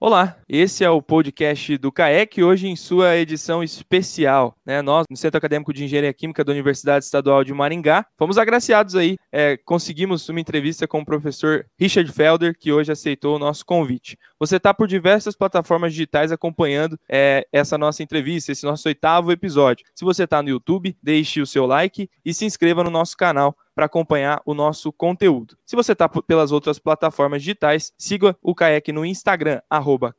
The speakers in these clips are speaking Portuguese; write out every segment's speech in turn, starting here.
Olá, esse é o podcast do CAEC, hoje em sua edição especial. Né? Nós, no Centro Acadêmico de Engenharia Química da Universidade Estadual de Maringá, fomos agraciados aí, é, conseguimos uma entrevista com o professor Richard Felder, que hoje aceitou o nosso convite. Você está por diversas plataformas digitais acompanhando é, essa nossa entrevista, esse nosso oitavo episódio. Se você está no YouTube, deixe o seu like e se inscreva no nosso canal para acompanhar o nosso conteúdo. Se você está pelas outras plataformas digitais, siga o CAEC no Instagram, arroba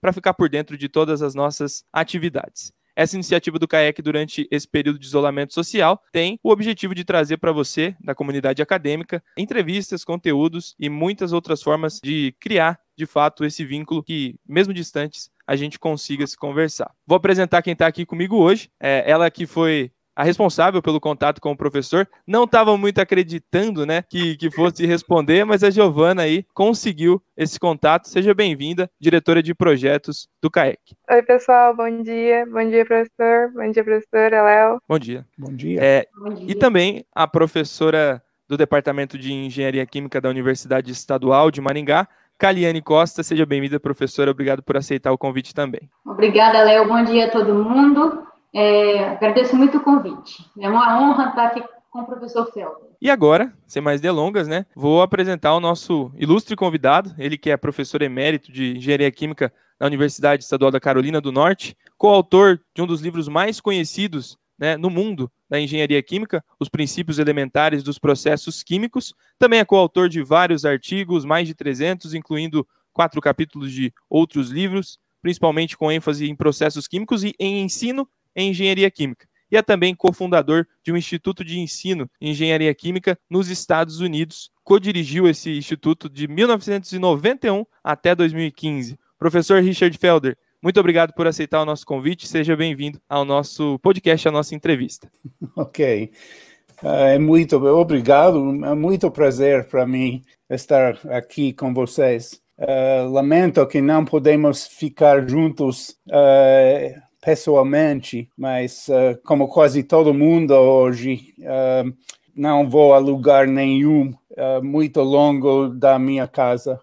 para ficar por dentro de todas as nossas atividades. Essa iniciativa do CAEC durante esse período de isolamento social tem o objetivo de trazer para você, da comunidade acadêmica, entrevistas, conteúdos e muitas outras formas de criar, de fato, esse vínculo que, mesmo distantes, a gente consiga se conversar. Vou apresentar quem está aqui comigo hoje. É ela que foi a responsável pelo contato com o professor não estava muito acreditando, né, que, que fosse responder, mas a Giovana aí conseguiu esse contato. Seja bem-vinda, diretora de projetos do CAEC. Oi, pessoal, bom dia. Bom dia, professor. Bom dia, professora Léo. Bom dia. Bom dia. É, bom dia. E também a professora do Departamento de Engenharia Química da Universidade Estadual de Maringá, Caliane Costa. Seja bem-vinda, professora. Obrigado por aceitar o convite também. Obrigada, Léo. Bom dia a todo mundo. É, agradeço muito o convite. É uma honra estar aqui com o professor Felder. E agora, sem mais delongas, né, vou apresentar o nosso ilustre convidado, ele que é professor emérito de Engenharia Química na Universidade Estadual da Carolina do Norte, coautor de um dos livros mais conhecidos né, no mundo da engenharia química, Os Princípios Elementares dos Processos Químicos. Também é coautor de vários artigos, mais de 300, incluindo quatro capítulos de outros livros, principalmente com ênfase em processos químicos e em ensino em engenharia química. E é também cofundador de um instituto de ensino em engenharia química nos Estados Unidos. Co-dirigiu esse instituto de 1991 até 2015. Professor Richard Felder, muito obrigado por aceitar o nosso convite. Seja bem-vindo ao nosso podcast, à nossa entrevista. Ok. Ah, é muito obrigado. É muito prazer para mim estar aqui com vocês. Uh, lamento que não podemos ficar juntos uh, pessoalmente, mas uh, como quase todo mundo hoje, uh, não vou a lugar nenhum uh, muito longo da minha casa.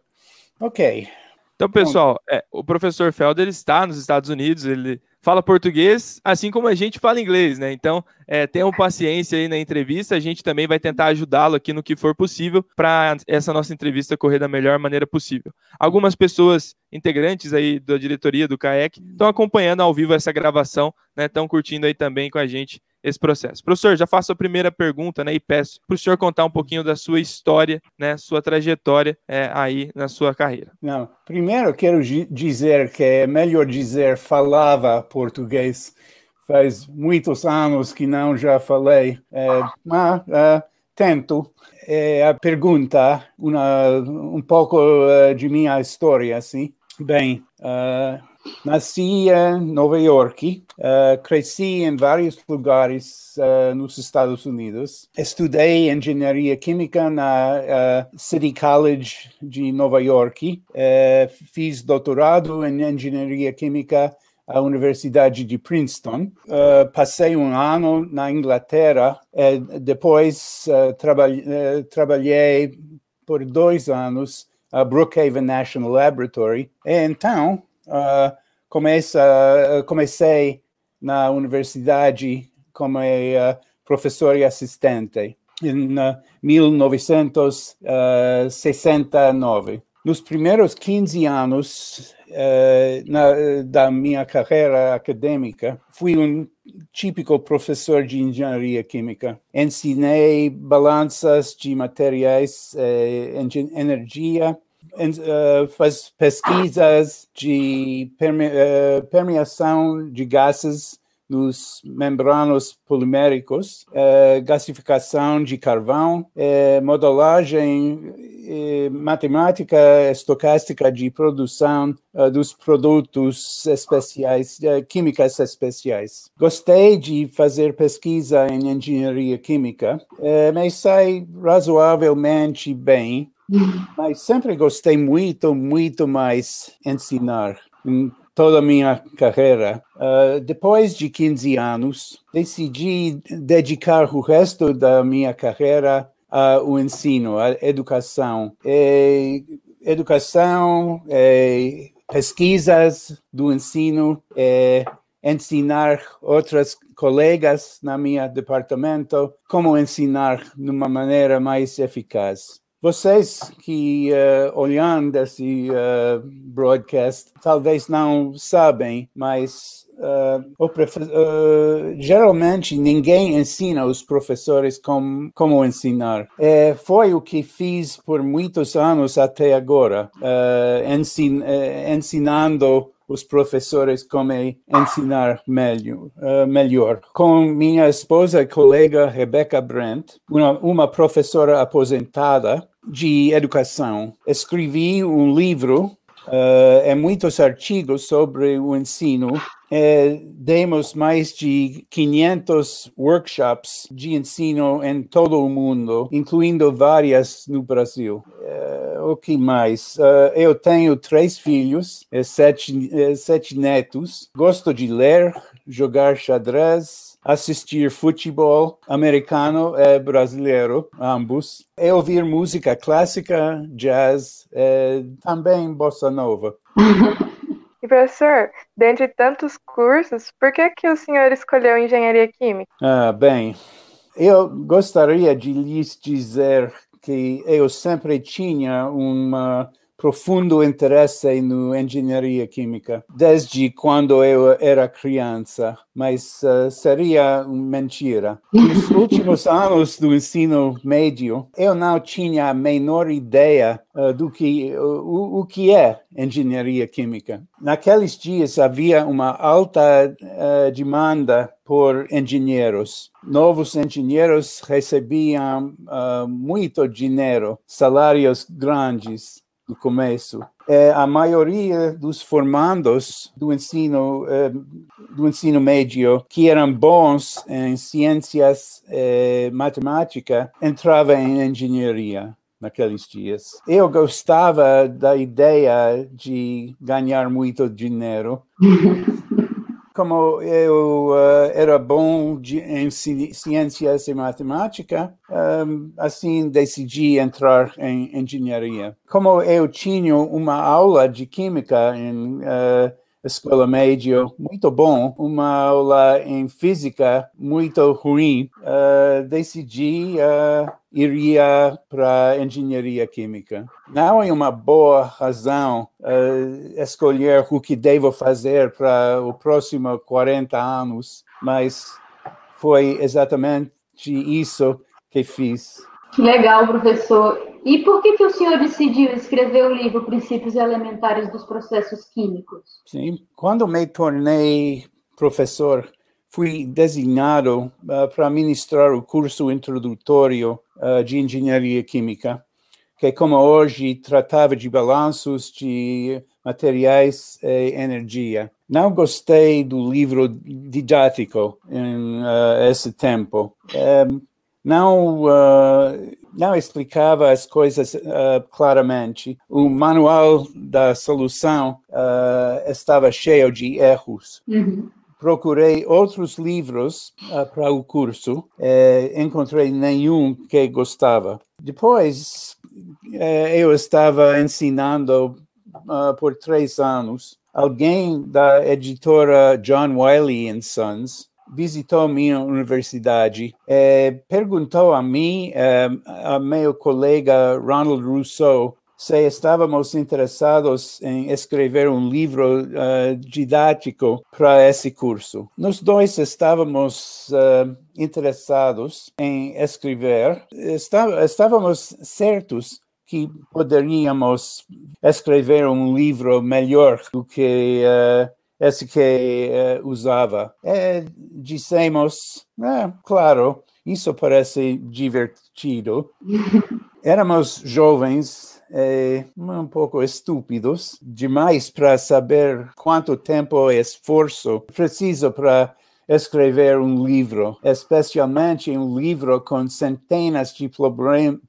Ok. Então, pessoal, é, o professor Felder está nos Estados Unidos, ele fala português, assim como a gente fala inglês, né? Então, é, tenham paciência aí na entrevista, a gente também vai tentar ajudá-lo aqui no que for possível para essa nossa entrevista correr da melhor maneira possível. Algumas pessoas integrantes aí da diretoria do CAEC estão acompanhando ao vivo essa gravação, né? Estão curtindo aí também com a gente esse processo. Professor, já faço a primeira pergunta, né, e peço para o senhor contar um pouquinho da sua história, né, sua trajetória é, aí na sua carreira. Não, primeiro quero dizer que é melhor dizer falava português. Faz muitos anos que não já falei, é, mas é, tento. É, a pergunta, uma, um pouco uh, de minha história, assim. Bem, uh, Nasci em Nova York, uh, cresci em vários lugares uh, nos Estados Unidos. Estudei engenharia química na uh, City College de Nova York. fiz doutorado em engenharia química à Universidade de Princeton. passei um ano na Inglaterra. depois trabalhei por dois anos a Brookhaven National Laboratory. E então, uh, começa, uh, comecei na universidade como uh, professor e assistente em 1969. Nos primeiros 15 anos na, da minha carreira acadêmica, fui um típico professor de engenharia química. Ensinei balanças de materiais, energia, uh, faz pesquisas de uh, permeação de gases nos membranos poliméricos, uh, gasificação de carvão, modelagem matemática estocástica de produção dos produtos especiais, químicas especiais. Gostei de fazer pesquisa em engenharia química, mas sai razoavelmente bem mas sempre gostei muito, muito mais ensinar em toda a minha carreira. Uh, depois de 15 anos, decidi dedicar o resto da minha carreira ao ensino, à educação. E educação, e pesquisas do ensino, é, ensinar outras colegas na minha departamento como ensinar de uma maneira mais eficaz. Vocês que uh, olhando esse uh, broadcast talvez não sabem, mas uh, geralmente ninguém ensina os professores como, como ensinar. É, foi o que fiz por muitos anos até agora, ensin, ensinando os professores como ensinar melhor, uh, melhor. Com minha esposa e colega Rebecca Brent, uma, uma professora aposentada de educação, escrevi um livro uh, e muitos artigos sobre o ensino é, demos mais de 500 workshops de ensino em todo o mundo, incluindo várias no Brasil. É, o que mais? Uh, eu tenho três filhos, sete, sete netos. Gosto de ler, jogar xadrez, assistir futebol americano e brasileiro, ambos, e ouvir música clássica, jazz, e também bossa nova. E professor, dentre tantos cursos, por que que o senhor escolheu engenharia química? Ah, bem, eu gostaria de lhes dizer que eu sempre tinha uma profundo interesse no engenharia química desde quando eu era criança, mas uh, seria mentira. Nos últimos anos do ensino médio, eu não tinha a menor ideia uh, do que uh, o, que é engenharia química. Naqueles dias havia uma alta demanda por engenheiros. Novos engenheiros recebiam muito dinheiro, salários grandes no começo. É, a maioria dos formandos do ensino é, do ensino médio que eram bons em ciências é, matemática entrava em engenharia naqueles dias. Eu gostava da ideia de ganhar muito dinheiro. como eu uh, era bom de, em ciências e matemática, um, assim decidi entrar em engenharia. Como eu tinha uma aula de química em uh, escola média muito bom, uma aula em física muito ruim, uh, decidi uh, iria para engenharia química. Não é uma boa razão uh, escolher o que devo fazer para o próximo 40 anos, mas foi exatamente isso que fiz. Legal, professor. E por que, que o senhor decidiu escrever o livro Princípios Elementares dos Processos Químicos? Sim, quando me tornei professor, fui designado uh, para ministrar o curso introdutório uh, de engenharia química, que, como hoje, tratava de balanços de materiais e energia. Não gostei do livro didático em uh, esse tempo. Um, não, uh, não explicava as coisas uh, claramente. O manual da solução uh, estava cheio de erros. Uhum. Procurei outros livros para o curso, e encontrei nenhum que gostava. Depois, eu estava ensinando por três anos. Alguém da editora John Wiley Sons visitou minha universidade, é, perguntou a mim, é, a meu colega Ronald Rousseau, se estávamos interessados em escrever um livro uh, didático para esse curso. Nós dois estávamos uh, interessados em escrever, Está, estávamos certos que poderíamos escrever um livro melhor do que uh, esse que uh, usava. E dissemos, é, claro, isso parece divertido. Éramos jovens e um pouco estúpidos demais para saber quanto tempo e esforço preciso para escrever um livro, especialmente um livro com centenas de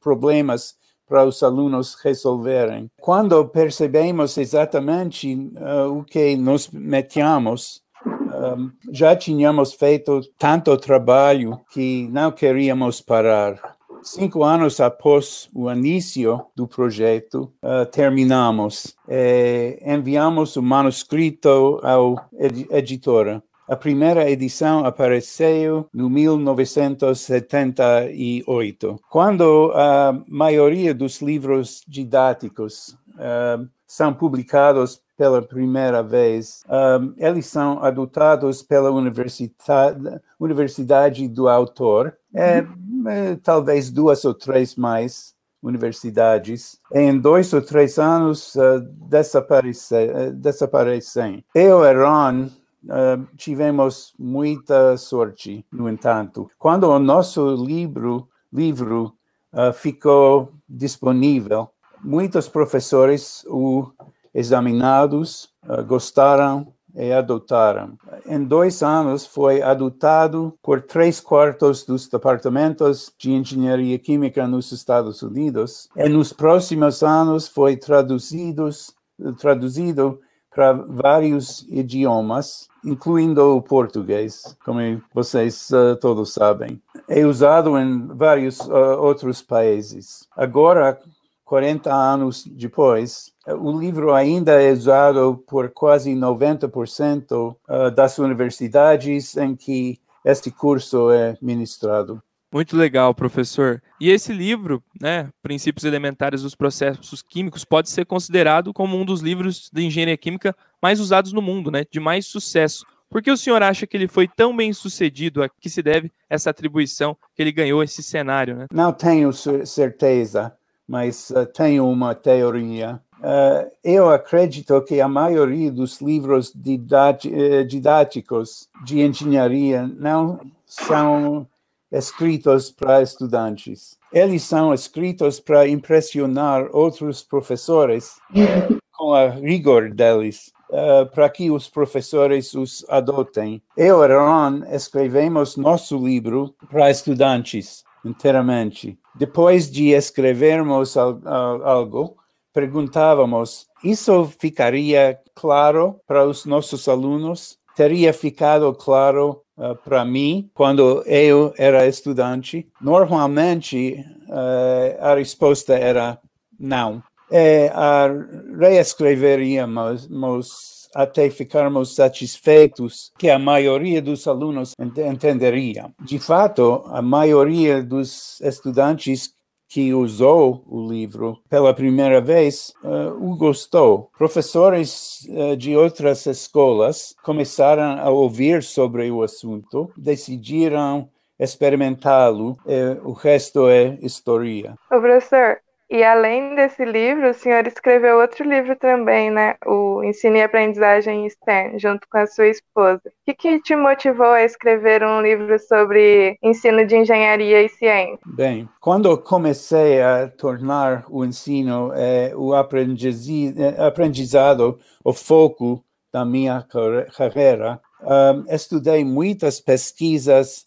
problemas para os alunos resolverem. Quando percebemos exatamente uh, o que nos metemos, um, já tínhamos feito tanto trabalho que não queríamos parar. Cinco anos após o início do projeto, uh, terminamos. E enviamos o manuscrito ao ed editora. A primeira edição apareceu no 1978, quando a maioria dos livros didáticos uh, são publicados pela primeira vez. Um, eles são adotados pela universidade, universidade do autor, é, é, talvez duas ou três mais universidades. Em dois ou três anos uh, desaparece, uh, desaparecem. Eu e Ron uh, tivemos muita sorte, no entanto. Quando o nosso livro, livro uh, ficou disponível, muitos professores o examinados, uh, gostaram e adotaram. Em dois anos, foi adotado por três quartos dos departamentos de engenharia química nos Estados Unidos. E nos próximos anos, foi traduzidos, traduzido para vários idiomas, incluindo o português, como vocês uh, todos sabem. É usado em vários uh, outros países. Agora, 40 anos depois, o livro ainda é usado por quase 90% ah, das universidades em que este curso é ministrado. Muito legal, professor. E esse livro, né, Princípios Elementares dos Processos Químicos, pode ser considerado como um dos livros de engenharia química mais usados no mundo, né, de mais sucesso. Por que o senhor acha que ele foi tão bem sucedido? A que se deve essa atribuição que ele ganhou esse cenário? Né? Não tenho certeza mas uh, tenho uma teoria. Eu acredito que a maioria dos livros eh, didáticos de engenharia não são escritos para estudantes. Eles são escritos para impressionar outros professores com a rigor deles, uh, para que os professores os adotem. Eu e Ron escrevemos nosso livro para estudantes inteiramente. Depois de escrevermos algo, perguntávamos: isso ficaria claro para os nossos alunos? Teria ficado claro uh, para mim quando eu era estudante? Normalmente, uh, a resposta era não. E reescreveríamos até ficarmos satisfeitos que a maioria dos alunos entenderia. De fato, a maioria dos estudantes que usou o livro pela primeira vez uh, o gostou. Professores uh, de outras escolas começaram a ouvir sobre o assunto, decidiram experimentá-lo, o resto é história. Ô, professor, e além desse livro, o senhor escreveu outro livro também, né? O Ensino e Aprendizagem STEM, junto com a sua esposa. O que, que te motivou a escrever um livro sobre ensino de engenharia e ciência? Bem, quando comecei a tornar o ensino, eh, o aprendizado, o foco da minha carreira, um, estudei muitas pesquisas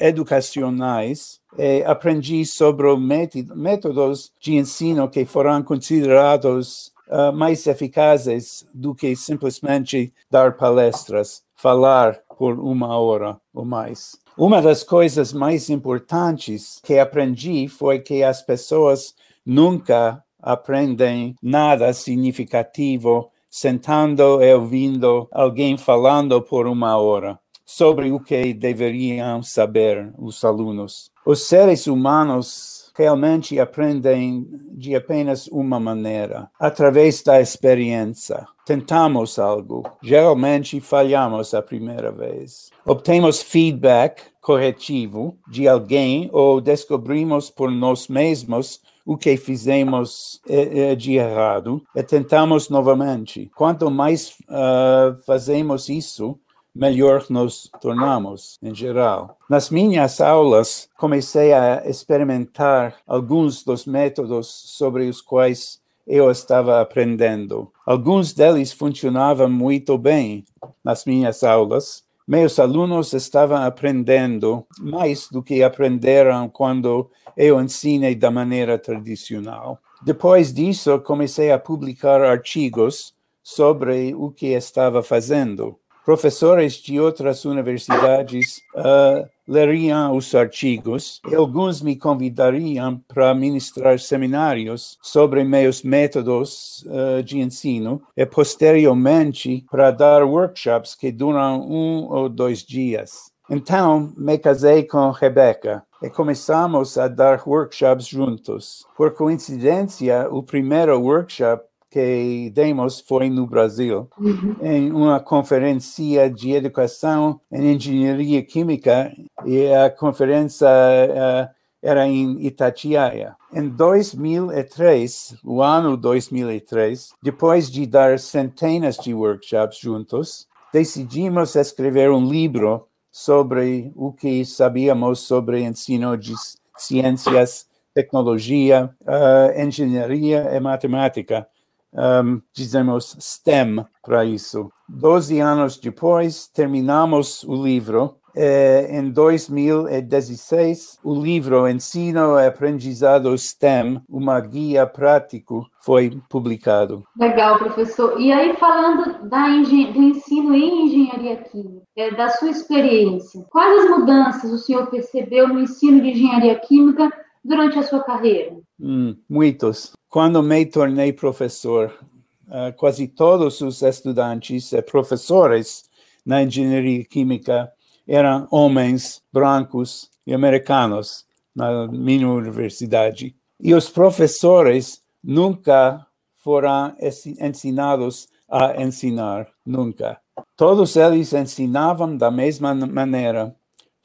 educacionais e aprendi sobre métodos de ensino que foram considerados uh, mais eficazes do que simplesmente dar palestras, falar por uma hora ou mais. Uma das coisas mais importantes que aprendi foi que as pessoas nunca aprendem nada significativo sentando e ouvindo alguém falando por uma hora sobre o que deveriam saber os alunos. Os seres humanos realmente aprendem de apenas uma maneira, através da experiência. Tentamos algo, geralmente falhamos a primeira vez. Obtemos feedback corretivo de alguém ou descobrimos por nós mesmos o que fizemos eh, eh, de errado e tentamos novamente. Quanto mais uh, fazemos isso, melhor nos tornamos, em geral. Nas minhas aulas, comecei a experimentar alguns dos métodos sobre os quais eu estava aprendendo. Alguns deles funcionavam muito bem nas minhas aulas. Meus alunos estavam aprendendo mais do que aprenderam quando eu ensinei da maneira tradicional. Depois disso, comecei a publicar artigos sobre o que estava fazendo professores de outras universidades uh, leriam os artigos e alguns me convidariam para ministrar seminários sobre meus métodos uh, de ensino e posteriormente para dar workshops que duram um ou dois dias. Então, me casei com Rebecca e começamos a dar workshops juntos. Por coincidência, o primeiro workshop que demos foi no Brasil, uhum. em uma conferência de educação em engenharia química, e a conferência uh, era em Itatiaia. Em 2003, o ano 2003, depois de dar centenas de workshops juntos, decidimos escrever um livro sobre o que sabíamos sobre ensino de ciências, tecnologia, uh, engenharia e matemática um, dizemos STEM para isso. Doze anos depois, terminamos o livro. É, em 2016, o livro Ensino e Aprendizado STEM, uma guia prático, foi publicado. Legal, professor. E aí, falando da do ensino em engenharia química, é, da sua experiência, quais as mudanças o senhor percebeu no ensino de engenharia química durante a sua carreira? Hum, muitos. Quando me tornei professor, uh, quase todos os estudantes e professores na engenharia química eram homens brancos e americanos na minha universidade. E os professores nunca foram ensinados a ensinar, nunca. Todos eles ensinavam da mesma maneira,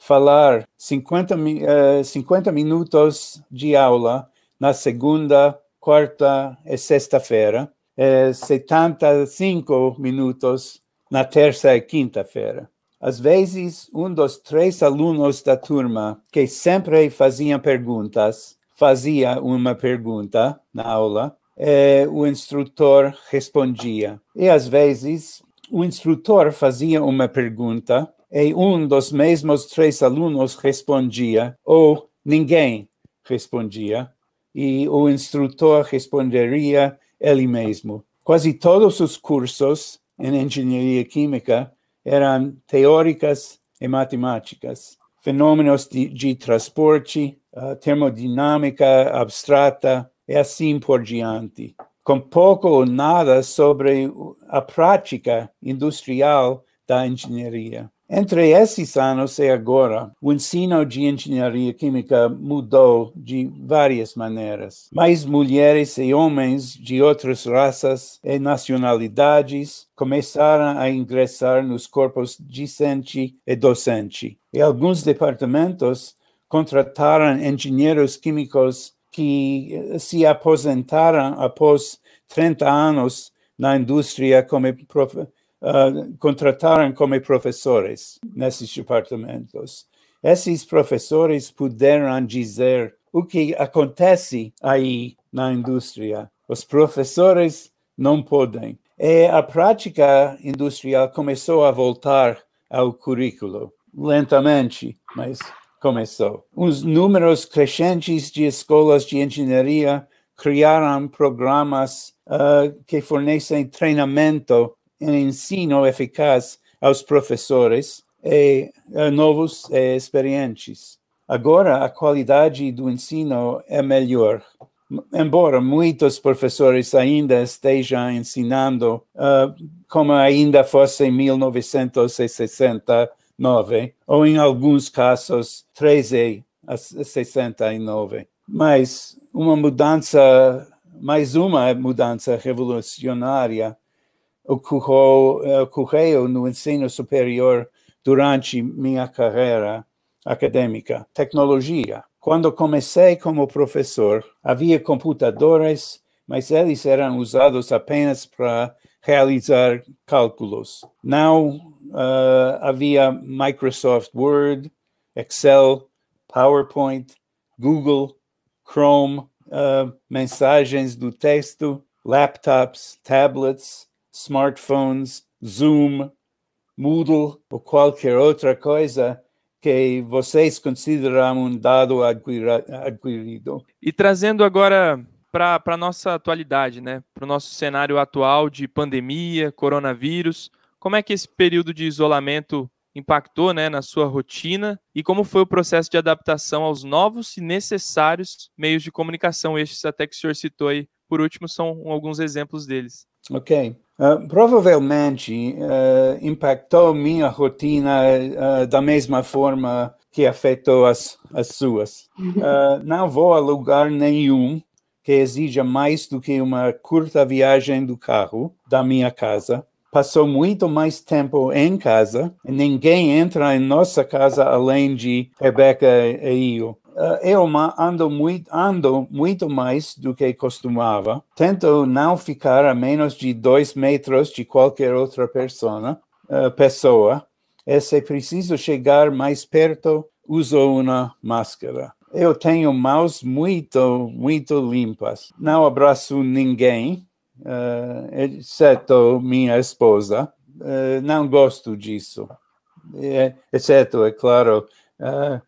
falar 50, uh, 50 minutos de aula na segunda, quarta e sexta-feira, e 75 minutos na terça e quinta-feira. Às vezes, um dos três alunos da turma que sempre faziam perguntas fazia uma pergunta na aula e o instrutor respondia. E às vezes, o instrutor fazia uma pergunta e um dos mesmos três alunos respondia, ou ninguém respondia, e o instrutor responderia ele mesmo. Quase todos os cursos em engenharia química eram teóricas e matemáticas, fenômenos de, de transporte, uh, termodinâmica abstrata e assim por diante, com pouco ou nada sobre a prática industrial da engenharia. Entre esses anos e agora, o ensino de engenharia química mudou de várias maneiras. Mais mulheres e homens de outras raças e nacionalidades começaram a ingressar nos corpos discente e docente. E alguns departamentos contrataram engenheiros químicos que se aposentaram após 30 anos na indústria como prof uh, contrataram como professores nesses departamentos. Esses professores puderam dizer o que acontece aí na indústria. Os professores não podem. E a prática industrial começou a voltar ao currículo, lentamente, mas começou. Os números crescentes de escolas de engenharia criaram programas uh, que fornecem treinamento em ensino eficaz aos professores e a novos e experientes. Agora, a qualidade do ensino é melhor. Embora muitos professores ainda estejam ensinando uh, como ainda fosse em 1969, ou em alguns casos, 13 a 69. Mas uma mudança, mais uma mudança revolucionária ocorreu, eh, ocorreu no ensino superior durante minha carreira acadêmica. Tecnologia. Quando comecei como professor, havia computadores, mas eles eram usados apenas para realizar cálculos. Não uh, havia Microsoft Word, Excel, PowerPoint, Google, Chrome, uh, mensagens do texto, laptops, tablets, smartphones, Zoom, Moodle ou qualquer outra coisa que vocês consideram um dado adquirido. E trazendo agora para a nossa atualidade, né? para o nosso cenário atual de pandemia, coronavírus, como é que esse período de isolamento impactou né, na sua rotina e como foi o processo de adaptação aos novos e necessários meios de comunicação. Estes até que o senhor citou aí, por último, são alguns exemplos deles. Ok. Uh, provavelmente uh, impactou minha rotina uh, da mesma forma que afetou as, as suas. não vou a lugar nenhum que exija mais do que uma curta viagem do carro da minha casa passou muito mais tempo em casa. Ninguém entra em nossa casa além de Rebeca e eu. Uh, eu ando muito, ando muito mais do que costumava. Tento não ficar a menos de dois metros de qualquer outra persona, uh, pessoa. E se preciso chegar mais perto, uso uma máscara. Eu tenho mãos muito, muito limpas. Não abraço ninguém, uh, exceto minha esposa. Não gosto disso. Exceto, é claro, uh,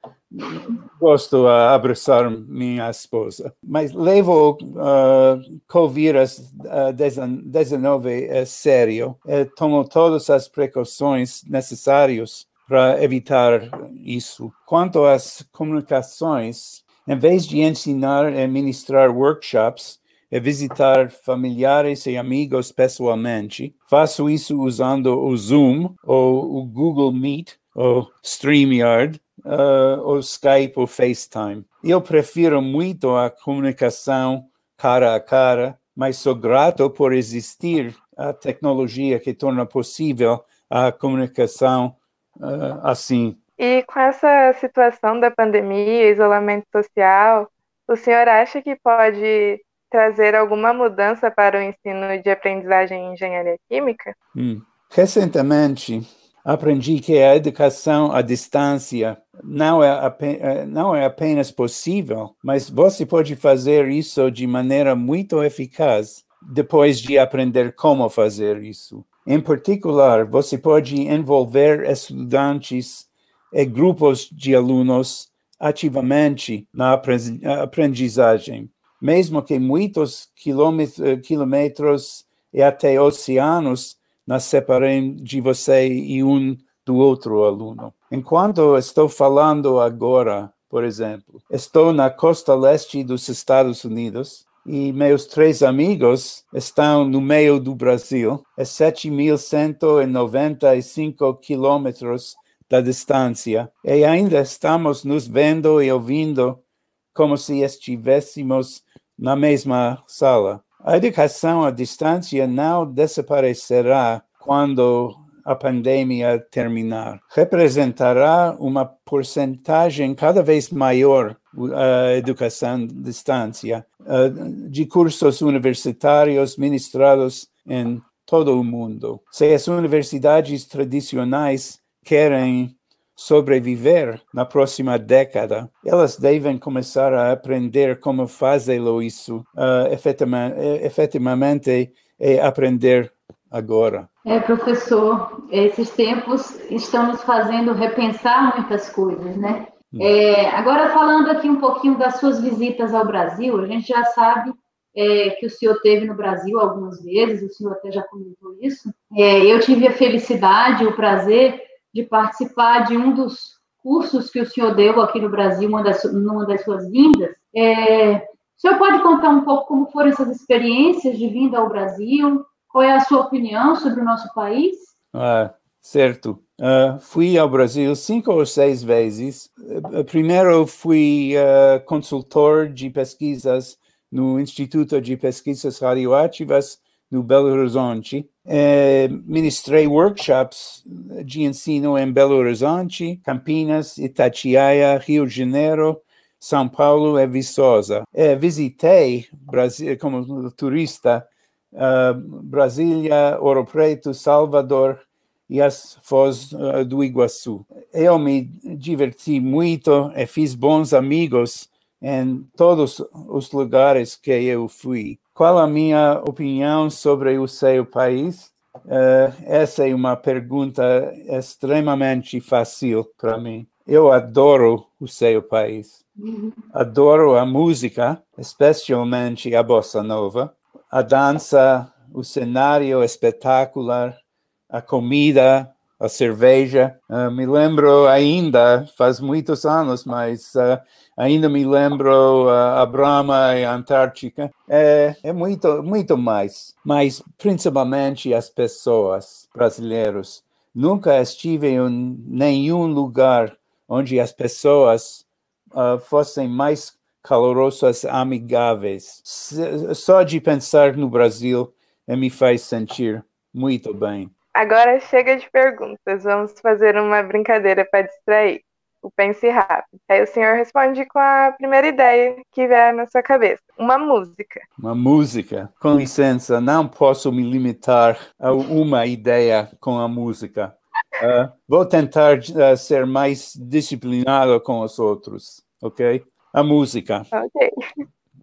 gosto a abraçar minha esposa. Mas levo uh, Covid-19 a sério. e tomo todas as precauções necessárias para evitar isso. Quanto às comunicações, em vez de ensinar e ministrar workshops, é visitar familiares e amigos pessoalmente. Faço isso usando o Zoom, ou o Google Meet, ou StreamYard, uh, ou Skype ou FaceTime. Eu prefiro muito a comunicação cara a cara, mas sou grato por existir a tecnologia que torna possível a comunicação uh, assim. E com essa situação da pandemia, isolamento social, o senhor acha que pode trazer alguma mudança para o ensino de aprendizagem em engenharia química? Hum. Recentemente, aprendi que a educação à distância não é, apenas, não é apenas possível, mas você pode fazer isso de maneira muito eficaz depois de aprender como fazer isso. Em particular, você pode envolver estudantes e grupos de alunos ativamente na aprendizagem mesmo que muitos quilômetros e até oceanos nos separem de você e um do outro aluno. Enquanto estou falando agora, por exemplo, estou na costa leste dos Estados Unidos e meus três amigos estão no meio do Brasil, a 7.195 quilômetros da distância, e ainda estamos nos vendo e ouvindo como se estivéssemos na mesma sala. A educação à distância não desaparecerá quando a pandemia terminar. Representará uma porcentagem cada vez maior a educação à distância de cursos universitários ministrados em todo o mundo. Se as universidades tradicionais querem sobreviver na próxima década, elas devem começar a aprender como fazê-lo isso uh, efetivamente e aprender agora. É, professor, esses tempos estão nos fazendo repensar muitas coisas, né? Hum. É, agora, falando aqui um pouquinho das suas visitas ao Brasil, a gente já sabe é, que o senhor teve no Brasil algumas vezes, o senhor até já comentou isso. É, eu tive a felicidade, o prazer de participar de um dos cursos que o senhor deu aqui no Brasil, uma das, numa das suas vindas. É, o senhor pode contar um pouco como foram essas experiências de vinda ao Brasil? Qual é a sua opinião sobre o nosso país? Ah, certo. Uh, fui ao Brasil cinco ou seis vezes. Uh, primeiro, fui uh, consultor de pesquisas no Instituto de Pesquisas Radioativas no Belo Horizonte. É, ministrei workshops de ensino em Belo Horizonte, Campinas, Itatiaia, Rio de Janeiro, São Paulo e Viçosa. É, visitei Brasil como turista uh, Brasília, Ouro Preto, Salvador e as Foz uh, do Iguaçu. Eu me diverti muito e fiz bons amigos em todos os lugares que eu fui. Qual a minha opinião sobre o seu país? Uh, essa é uma pergunta extremamente fácil para mim. Eu adoro o seu país. Adoro a música, especialmente a bossa nova, a dança, o cenário espetacular, a comida, a cerveja. Uh, me lembro ainda, faz muitos anos, mas uh, ainda me lembro uh, a Brahma e a Antártica. É, é muito, muito mais. Mas principalmente as pessoas brasileiros. Nunca estive em nenhum lugar onde as pessoas fossem mais calorosas, amigáveis. Só de pensar no Brasil me faz sentir muito bem. Agora chega de perguntas, vamos fazer uma brincadeira para distrair. O pense rápido. Aí o senhor responde com a primeira ideia que vier na sua cabeça. Uma música. Uma música. Com licença, não posso me limitar a uma ideia com a música. Uh, vou tentar uh, ser mais disciplinado com os outros, ok? A música. Ok.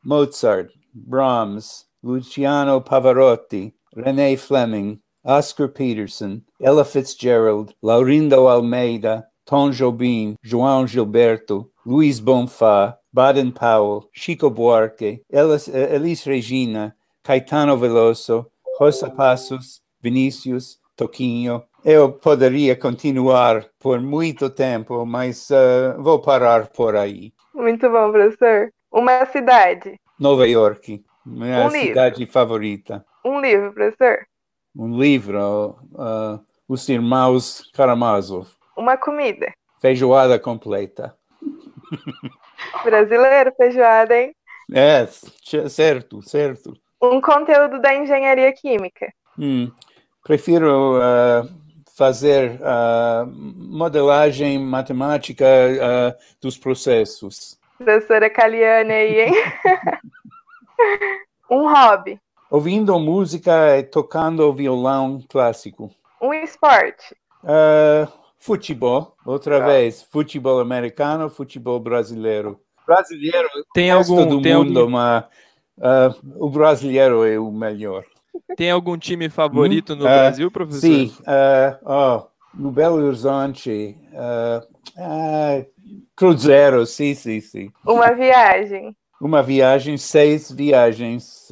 Mozart, Brahms, Luciano Pavarotti, René Fleming, Oscar Peterson, Ella Fitzgerald, Laurindo Almeida, Tom Jobim, João Gilberto, Luiz Bonfá, Baden Powell, Chico Buarque, Elis, Elis Regina, Caetano Veloso, Rosa Passos, Vinícius, Toquinho. Eu poderia continuar por muito tempo, mas uh, vou parar por aí. Muito bom, professor. Uma cidade. Nova York, minha um cidade livro. favorita. Um livro, professor um livro, uh, Os Irmãos Karamazov. Uma comida. Feijoada completa. Brasileiro, feijoada, hein? É, certo, certo. Um conteúdo da engenharia química. Hum, prefiro uh, fazer uh, modelagem matemática uh, dos processos. Professora Caliane aí, hein? um hobby ouvindo música e tocando violão clássico. Um esporte. Uh, futebol, outra vez. Futebol americano, futebol brasileiro. Brasileiro, tem algum do tem mundo, algum... mas uh, o brasileiro é o melhor. Tem algum time favorito hum? no uh, Brasil, professor? Sim, oh, no Belo Horizonte, Cruzeiro, sim, sim, sim. Uma viagem. Uma viagem, seis viagens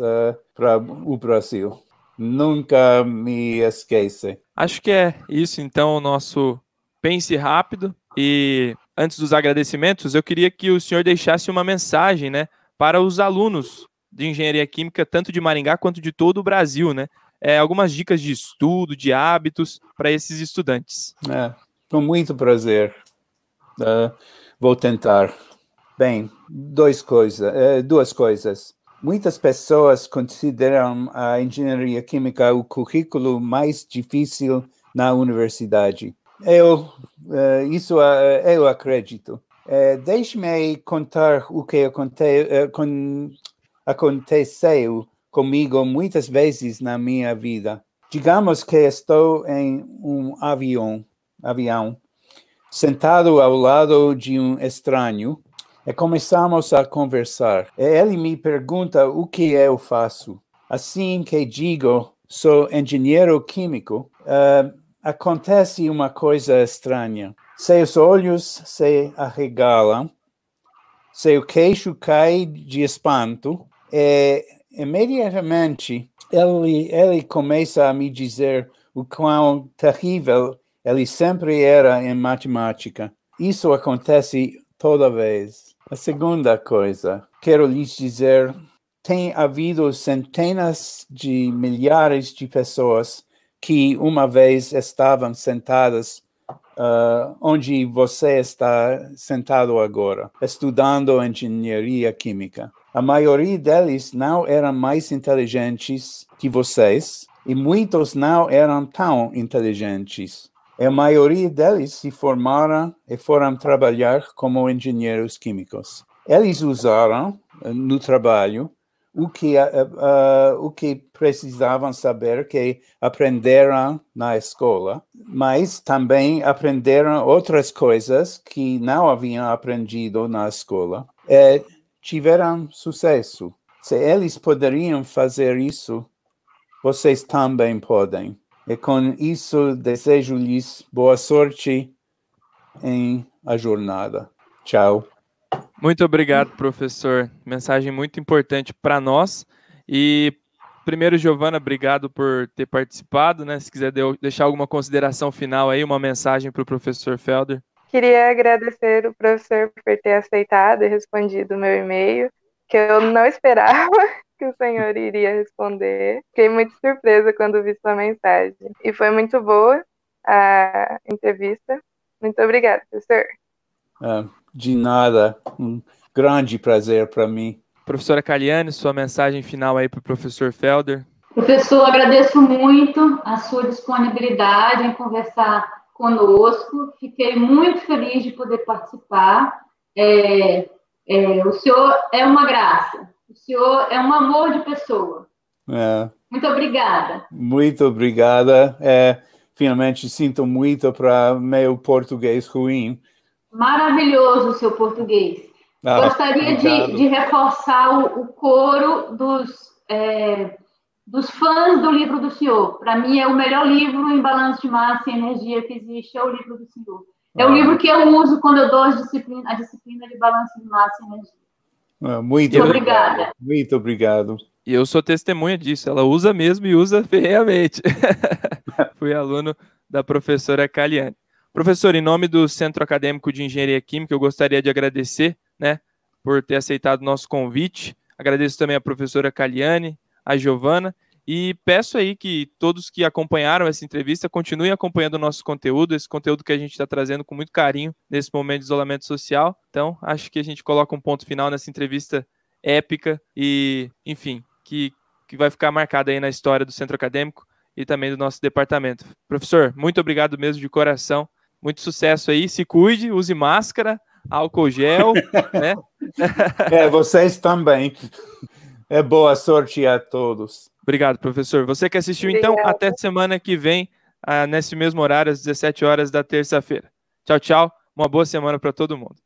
para o Brasil. Nunca me esqueça. Acho que é isso, então, o nosso Pense Rápido. E antes dos agradecimentos, eu queria que o senhor deixasse uma mensagem né, para os alunos de engenharia química, tanto de Maringá quanto de todo o Brasil, né? É, algumas dicas de estudo, de hábitos para esses estudantes. É, com muito prazer. Uh, vou tentar. Bem, dois coisa, uh, duas coisas. Muitas pessoas consideram a engenharia química o currículo mais difícil na universidade. Eu, uh, isso uh, eu acredito. Deixe-me contar o que aconte, con, aconteceu comigo muitas vezes na minha vida. Digamos que estou em um avião, avião sentado ao lado de um estranho e começamos a conversar. E ele me pergunta o que eu faço. Assim que digo, sou engenheiro químico, uh, acontece uma coisa estranha. Seus olhos se arregalam, seu queixo cai de espanto e imediatamente ele, ele começa a me dizer o quão terrível ele sempre era em matemática. Isso acontece toda vez. A segunda coisa, quero lhes dizer, tem havido centenas de milhares de pessoas que uma vez estavam sentadas uh, onde você está sentado agora, estudando engenharia química. A maioria deles não eram mais inteligentes que vocês e muitos não eram tão inteligentes. A maioria deles se formaram e foram trabalhar como engenheiros químicos. Eles usaram eh, no trabalho o que, uh, uh, o que precisavam saber que aprenderam na escola, mas também aprenderam outras coisas que não haviam aprendido na escola e tiveram sucesso. Se eles poderiam fazer isso, vocês também podem. E com isso, desejo-lhes boa sorte em a jornada. Tchau. Muito obrigado, professor. Mensagem muito importante para nós. E Primeiro, Giovana, obrigado por ter participado, né? Se quiser deixar alguma consideração final aí, uma mensagem para o professor Felder. Queria agradecer o professor por ter aceitado e respondido o meu e-mail, que eu não esperava que o senhor iria responder. Fiquei muito surpresa quando vi sua mensagem. E foi muito boa a entrevista. Muito obrigada, professor. Uh, de nada. Um grande prazer para mim. Professora Caliane, sua mensagem final aí para o professor Felder. Professor, agradeço muito a sua disponibilidade em conversar conosco. Fiquei muito feliz de poder participar. É, é, o senhor é uma graça. O senhor é um amor de pessoa. É. Muito obrigada. Muito obrigada. É, finalmente sinto muito para meu português ruim. Maravilhoso o seu português. Ah, Gostaria de, de, reforçar o, o coro dos, é, dos fãs do livro do senhor. Para mim, é o melhor livro em balanço de massa e energia que existe, é o livro do senhor. É ah. o livro que eu uso quando eu dou a disciplina, a disciplina de balanço de massa e energia. Ah, muito obrigada. Muito obrigado. E eu sou testemunha disso. Ela usa mesmo e usa ferreamente. Fui aluno da professora Caliane. Professor, em nome do Centro Acadêmico de Engenharia Química, eu gostaria de agradecer, né, por ter aceitado o nosso convite. Agradeço também a professora Caliane, a Giovana, e peço aí que todos que acompanharam essa entrevista continuem acompanhando o nosso conteúdo, esse conteúdo que a gente está trazendo com muito carinho nesse momento de isolamento social. Então, acho que a gente coloca um ponto final nessa entrevista épica e, enfim, que, que vai ficar marcada aí na história do centro acadêmico e também do nosso departamento. Professor, muito obrigado mesmo de coração muito sucesso aí. Se cuide, use máscara, álcool gel, né? É, vocês também. É boa sorte a todos. Obrigado, professor. Você que assistiu, então, até semana que vem, ah, nesse mesmo horário, às 17 horas da terça-feira. Tchau, tchau. Uma boa semana para todo mundo.